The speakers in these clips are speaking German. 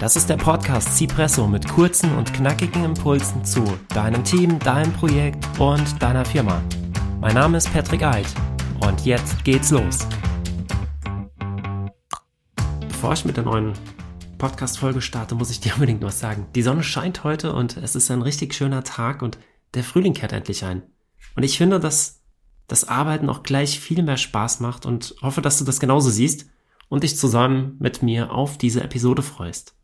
Das ist der Podcast Cipresso mit kurzen und knackigen Impulsen zu deinem Team, deinem Projekt und deiner Firma. Mein Name ist Patrick Eid und jetzt geht's los. Bevor ich mit der neuen Podcast-Folge starte, muss ich dir unbedingt was sagen. Die Sonne scheint heute und es ist ein richtig schöner Tag und der Frühling kehrt endlich ein. Und ich finde, dass das Arbeiten auch gleich viel mehr Spaß macht und hoffe, dass du das genauso siehst und dich zusammen mit mir auf diese Episode freust.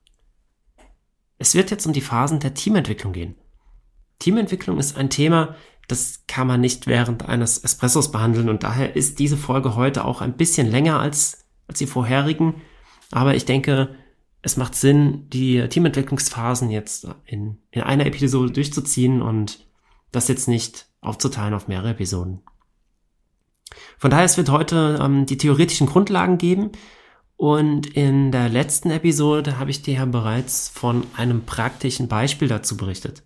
Es wird jetzt um die Phasen der Teamentwicklung gehen. Teamentwicklung ist ein Thema, das kann man nicht während eines Espressos behandeln und daher ist diese Folge heute auch ein bisschen länger als, als die vorherigen. Aber ich denke, es macht Sinn, die Teamentwicklungsphasen jetzt in, in einer Episode durchzuziehen und das jetzt nicht aufzuteilen auf mehrere Episoden. Von daher, es wird heute ähm, die theoretischen Grundlagen geben und in der letzten Episode habe ich dir ja bereits von einem praktischen Beispiel dazu berichtet.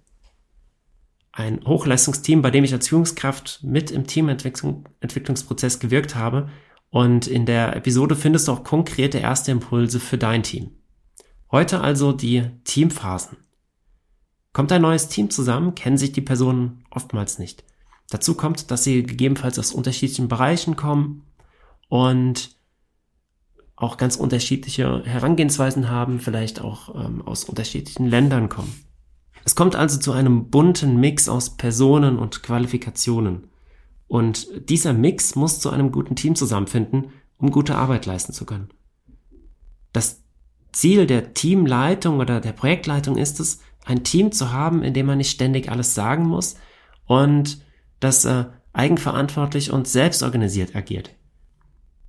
Ein Hochleistungsteam, bei dem ich als Führungskraft mit im Teamentwicklungsprozess gewirkt habe. Und in der Episode findest du auch konkrete erste Impulse für dein Team. Heute also die Teamphasen. Kommt ein neues Team zusammen, kennen sich die Personen oftmals nicht. Dazu kommt, dass sie gegebenenfalls aus unterschiedlichen Bereichen kommen und auch ganz unterschiedliche Herangehensweisen haben, vielleicht auch ähm, aus unterschiedlichen Ländern kommen. Es kommt also zu einem bunten Mix aus Personen und Qualifikationen. Und dieser Mix muss zu einem guten Team zusammenfinden, um gute Arbeit leisten zu können. Das Ziel der Teamleitung oder der Projektleitung ist es, ein Team zu haben, in dem man nicht ständig alles sagen muss und das äh, eigenverantwortlich und selbstorganisiert agiert.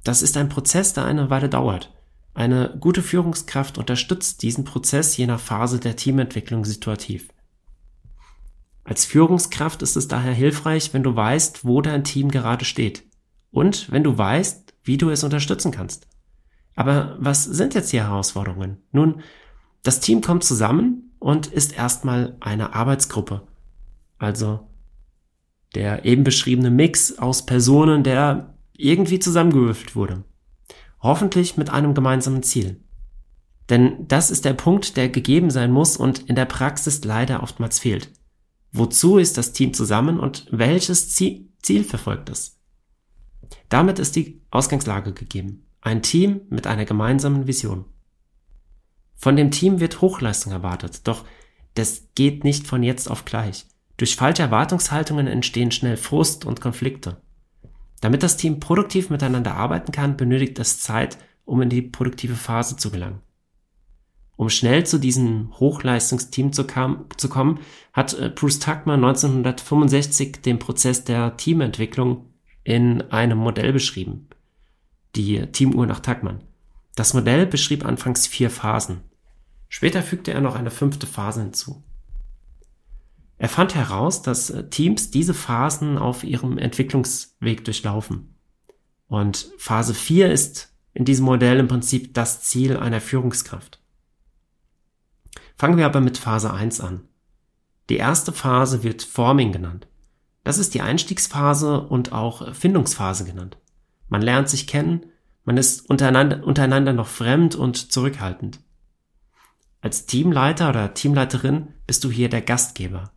Das ist ein Prozess, der eine Weile dauert. Eine gute Führungskraft unterstützt diesen Prozess je nach Phase der Teamentwicklung situativ. Als Führungskraft ist es daher hilfreich, wenn du weißt, wo dein Team gerade steht und wenn du weißt, wie du es unterstützen kannst. Aber was sind jetzt die Herausforderungen? Nun, das Team kommt zusammen und ist erstmal eine Arbeitsgruppe. Also der eben beschriebene Mix aus Personen, der irgendwie zusammengewürfelt wurde. Hoffentlich mit einem gemeinsamen Ziel. Denn das ist der Punkt, der gegeben sein muss und in der Praxis leider oftmals fehlt. Wozu ist das Team zusammen und welches Ziel verfolgt es? Damit ist die Ausgangslage gegeben. Ein Team mit einer gemeinsamen Vision. Von dem Team wird Hochleistung erwartet, doch das geht nicht von jetzt auf gleich. Durch falsche Erwartungshaltungen entstehen schnell Frust und Konflikte. Damit das Team produktiv miteinander arbeiten kann, benötigt es Zeit, um in die produktive Phase zu gelangen. Um schnell zu diesem Hochleistungsteam zu, kam, zu kommen, hat äh, Bruce Tuckman 1965 den Prozess der Teamentwicklung in einem Modell beschrieben. Die Teamuhr nach Tuckman. Das Modell beschrieb anfangs vier Phasen. Später fügte er noch eine fünfte Phase hinzu. Er fand heraus, dass äh, Teams diese Phasen auf ihrem Entwicklungsweg durchlaufen. Und Phase 4 ist in diesem Modell im Prinzip das Ziel einer Führungskraft. Fangen wir aber mit Phase 1 an. Die erste Phase wird Forming genannt. Das ist die Einstiegsphase und auch Findungsphase genannt. Man lernt sich kennen, man ist untereinander, untereinander noch fremd und zurückhaltend. Als Teamleiter oder Teamleiterin bist du hier der Gastgeber.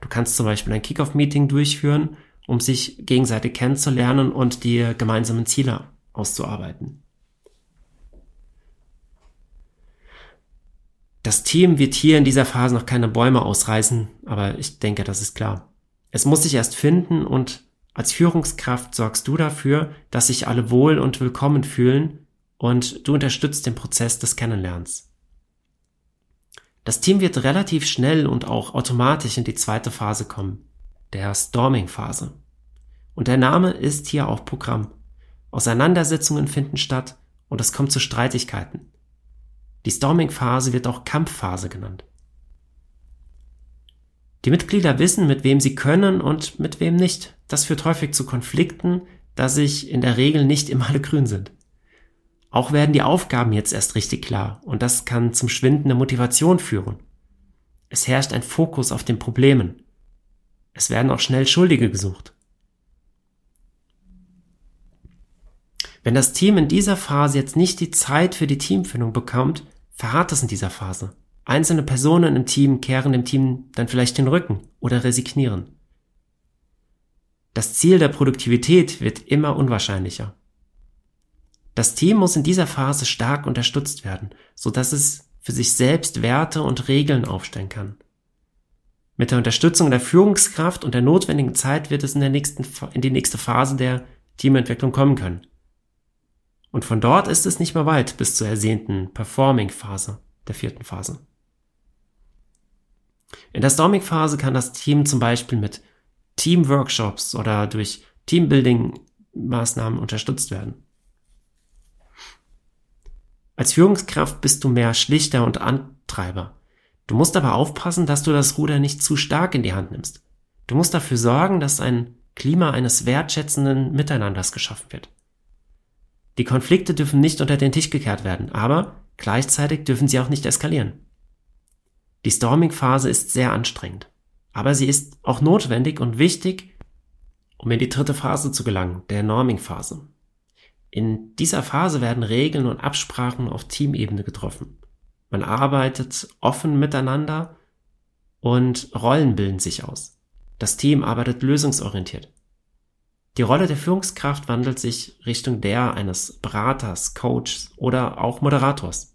Du kannst zum Beispiel ein Kickoff-Meeting durchführen, um sich gegenseitig kennenzulernen und die gemeinsamen Ziele auszuarbeiten. Das Team wird hier in dieser Phase noch keine Bäume ausreißen, aber ich denke, das ist klar. Es muss sich erst finden und als Führungskraft sorgst du dafür, dass sich alle wohl und willkommen fühlen und du unterstützt den Prozess des Kennenlernens. Das Team wird relativ schnell und auch automatisch in die zweite Phase kommen, der Storming-Phase. Und der Name ist hier auch Programm. Auseinandersetzungen finden statt und es kommt zu Streitigkeiten. Die Storming-Phase wird auch Kampfphase genannt. Die Mitglieder wissen, mit wem sie können und mit wem nicht. Das führt häufig zu Konflikten, da sich in der Regel nicht immer alle grün sind. Auch werden die Aufgaben jetzt erst richtig klar und das kann zum Schwinden der Motivation führen. Es herrscht ein Fokus auf den Problemen. Es werden auch schnell Schuldige gesucht. Wenn das Team in dieser Phase jetzt nicht die Zeit für die Teamfindung bekommt, verharrt es in dieser Phase. Einzelne Personen im Team kehren dem Team dann vielleicht den Rücken oder resignieren. Das Ziel der Produktivität wird immer unwahrscheinlicher. Das Team muss in dieser Phase stark unterstützt werden, so dass es für sich selbst Werte und Regeln aufstellen kann. Mit der Unterstützung der Führungskraft und der notwendigen Zeit wird es in, der nächsten, in die nächste Phase der Teamentwicklung kommen können. Und von dort ist es nicht mehr weit bis zur ersehnten Performing-Phase, der vierten Phase. In der Storming-Phase kann das Team zum Beispiel mit Team-Workshops oder durch Teambuilding-Maßnahmen unterstützt werden. Als Führungskraft bist du mehr Schlichter und Antreiber. Du musst aber aufpassen, dass du das Ruder nicht zu stark in die Hand nimmst. Du musst dafür sorgen, dass ein Klima eines wertschätzenden Miteinanders geschaffen wird. Die Konflikte dürfen nicht unter den Tisch gekehrt werden, aber gleichzeitig dürfen sie auch nicht eskalieren. Die Storming-Phase ist sehr anstrengend, aber sie ist auch notwendig und wichtig, um in die dritte Phase zu gelangen, der Norming-Phase. In dieser Phase werden Regeln und Absprachen auf Teamebene getroffen. Man arbeitet offen miteinander und Rollen bilden sich aus. Das Team arbeitet lösungsorientiert. Die Rolle der Führungskraft wandelt sich Richtung der eines Beraters, Coaches oder auch Moderators.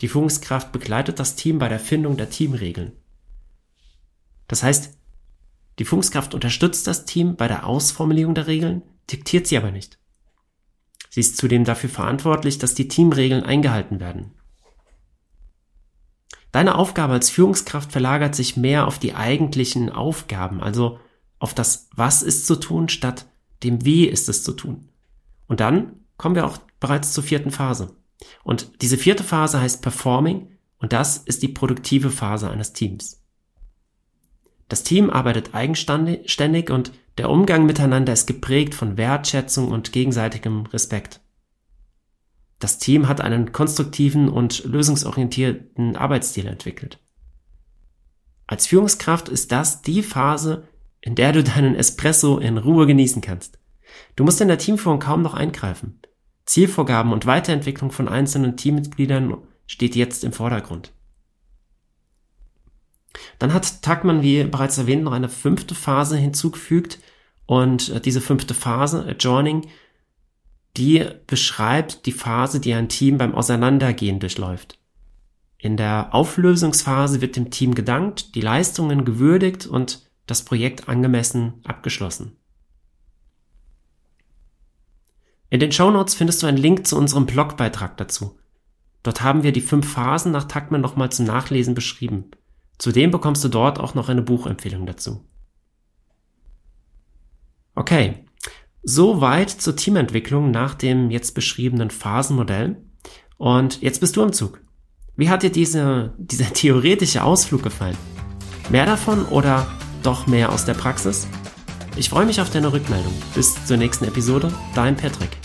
Die Führungskraft begleitet das Team bei der Findung der Teamregeln. Das heißt, die Führungskraft unterstützt das Team bei der Ausformulierung der Regeln, diktiert sie aber nicht. Sie ist zudem dafür verantwortlich, dass die Teamregeln eingehalten werden. Deine Aufgabe als Führungskraft verlagert sich mehr auf die eigentlichen Aufgaben, also auf das Was ist zu tun statt dem Wie ist es zu tun. Und dann kommen wir auch bereits zur vierten Phase. Und diese vierte Phase heißt Performing und das ist die produktive Phase eines Teams. Das Team arbeitet eigenständig und der Umgang miteinander ist geprägt von Wertschätzung und gegenseitigem Respekt. Das Team hat einen konstruktiven und lösungsorientierten Arbeitsstil entwickelt. Als Führungskraft ist das die Phase, in der du deinen Espresso in Ruhe genießen kannst. Du musst in der Teamführung kaum noch eingreifen. Zielvorgaben und Weiterentwicklung von einzelnen Teammitgliedern steht jetzt im Vordergrund. Dann hat Tuckman, wie bereits erwähnt, noch eine fünfte Phase hinzugefügt und äh, diese fünfte Phase, Adjoining, die beschreibt die Phase, die ein Team beim Auseinandergehen durchläuft. In der Auflösungsphase wird dem Team gedankt, die Leistungen gewürdigt und das Projekt angemessen abgeschlossen. In den Shownotes findest du einen Link zu unserem Blogbeitrag dazu. Dort haben wir die fünf Phasen nach Tuckman nochmal zum Nachlesen beschrieben. Zudem bekommst du dort auch noch eine Buchempfehlung dazu. Okay, soweit zur Teamentwicklung nach dem jetzt beschriebenen Phasenmodell. Und jetzt bist du im Zug. Wie hat dir diese, dieser theoretische Ausflug gefallen? Mehr davon oder doch mehr aus der Praxis? Ich freue mich auf deine Rückmeldung. Bis zur nächsten Episode, dein Patrick.